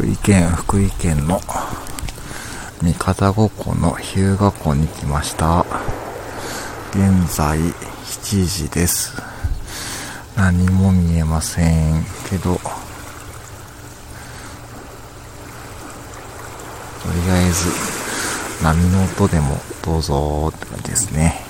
福井県福井県の三方五湖の日向湖に来ました。現在7時です。何も見えません。けどとりあえず波の音でもどうぞって感じですね。